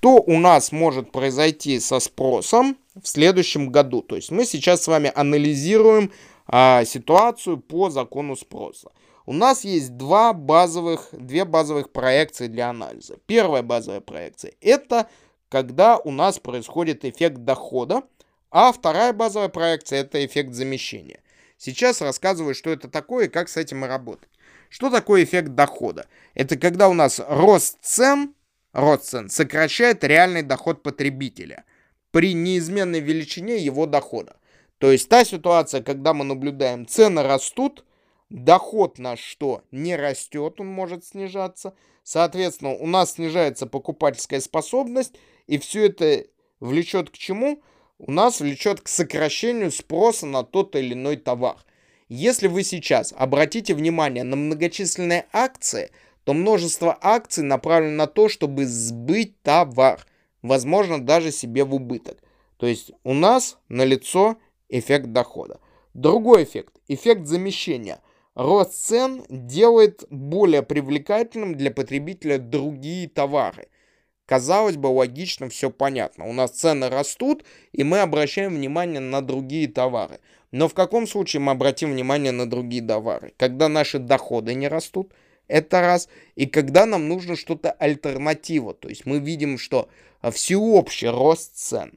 что у нас может произойти со спросом в следующем году. То есть мы сейчас с вами анализируем а, ситуацию по закону спроса. У нас есть два базовых, две базовых проекции для анализа. Первая базовая проекция – это когда у нас происходит эффект дохода, а вторая базовая проекция – это эффект замещения. Сейчас рассказываю, что это такое и как с этим работать. Что такое эффект дохода? Это когда у нас рост цен, рост цен сокращает реальный доход потребителя при неизменной величине его дохода. То есть та ситуация, когда мы наблюдаем, цены растут, доход наш что? Не растет, он может снижаться. Соответственно, у нас снижается покупательская способность, и все это влечет к чему? У нас влечет к сокращению спроса на тот или иной товар. Если вы сейчас обратите внимание на многочисленные акции, то множество акций направлено на то, чтобы сбыть товар, возможно, даже себе в убыток. То есть у нас налицо эффект дохода. Другой эффект – эффект замещения. Рост цен делает более привлекательным для потребителя другие товары. Казалось бы, логично, все понятно. У нас цены растут, и мы обращаем внимание на другие товары. Но в каком случае мы обратим внимание на другие товары? Когда наши доходы не растут, это раз. И когда нам нужно что-то альтернатива. То есть мы видим, что всеобщий рост цен.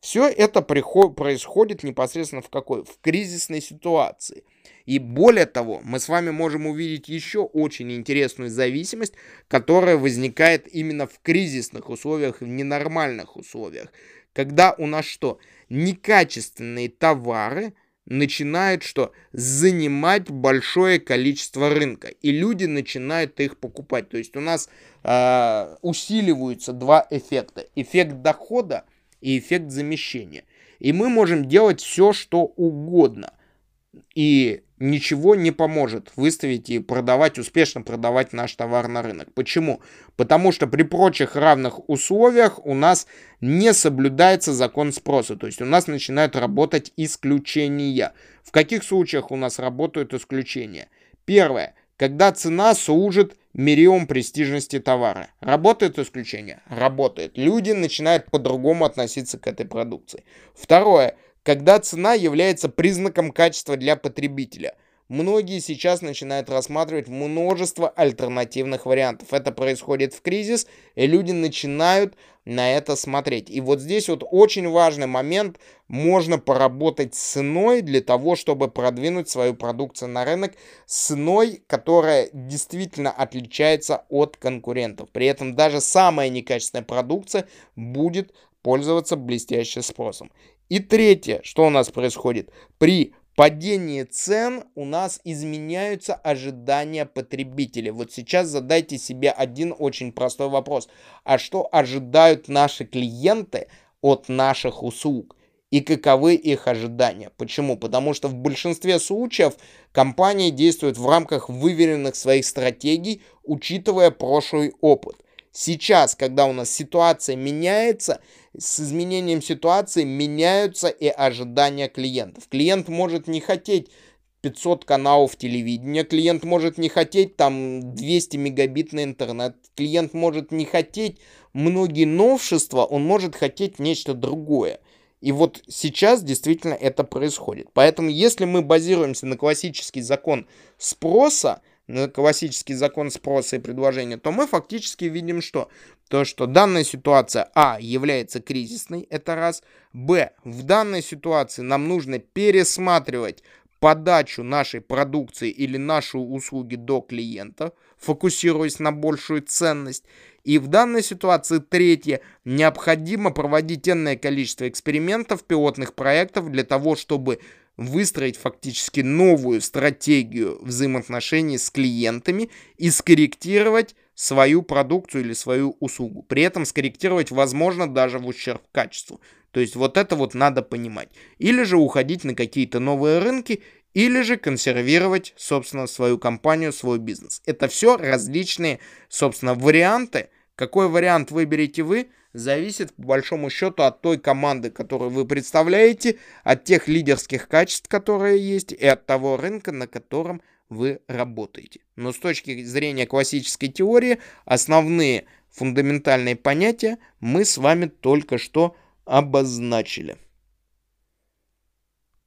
Все это приход, происходит непосредственно в какой? В кризисной ситуации. И более того, мы с вами можем увидеть еще очень интересную зависимость, которая возникает именно в кризисных условиях, в ненормальных условиях. Когда у нас что? Некачественные товары начинают что? Занимать большое количество рынка. И люди начинают их покупать. То есть у нас э, усиливаются два эффекта. Эффект дохода и эффект замещения. И мы можем делать все, что угодно. И ничего не поможет выставить и продавать, успешно продавать наш товар на рынок. Почему? Потому что при прочих равных условиях у нас не соблюдается закон спроса. То есть у нас начинают работать исключения. В каких случаях у нас работают исключения? Первое. Когда цена служит мериум престижности товара. Работает исключение? Работает. Люди начинают по-другому относиться к этой продукции. Второе когда цена является признаком качества для потребителя. Многие сейчас начинают рассматривать множество альтернативных вариантов. Это происходит в кризис, и люди начинают на это смотреть. И вот здесь вот очень важный момент. Можно поработать ценой для того, чтобы продвинуть свою продукцию на рынок ценой, которая действительно отличается от конкурентов. При этом даже самая некачественная продукция будет пользоваться блестящим спросом. И третье, что у нас происходит? При падении цен у нас изменяются ожидания потребителей. Вот сейчас задайте себе один очень простой вопрос. А что ожидают наши клиенты от наших услуг? И каковы их ожидания? Почему? Потому что в большинстве случаев компании действуют в рамках выверенных своих стратегий, учитывая прошлый опыт. Сейчас, когда у нас ситуация меняется, с изменением ситуации меняются и ожидания клиентов. Клиент может не хотеть 500 каналов телевидения, клиент может не хотеть там 200 мегабит на интернет, клиент может не хотеть многие новшества, он может хотеть нечто другое. И вот сейчас действительно это происходит. Поэтому если мы базируемся на классический закон спроса, на классический закон спроса и предложения, то мы фактически видим что? То, что данная ситуация, а, является кризисной, это раз, б, в данной ситуации нам нужно пересматривать подачу нашей продукции или нашу услуги до клиента, фокусируясь на большую ценность. И в данной ситуации, третье, необходимо проводить энное количество экспериментов, пилотных проектов для того, чтобы выстроить фактически новую стратегию взаимоотношений с клиентами и скорректировать свою продукцию или свою услугу. При этом скорректировать возможно даже в ущерб качеству. То есть вот это вот надо понимать. Или же уходить на какие-то новые рынки, или же консервировать, собственно, свою компанию, свой бизнес. Это все различные, собственно, варианты. Какой вариант выберете вы, зависит по большому счету от той команды, которую вы представляете, от тех лидерских качеств, которые есть, и от того рынка, на котором вы работаете. Но с точки зрения классической теории, основные фундаментальные понятия мы с вами только что обозначили.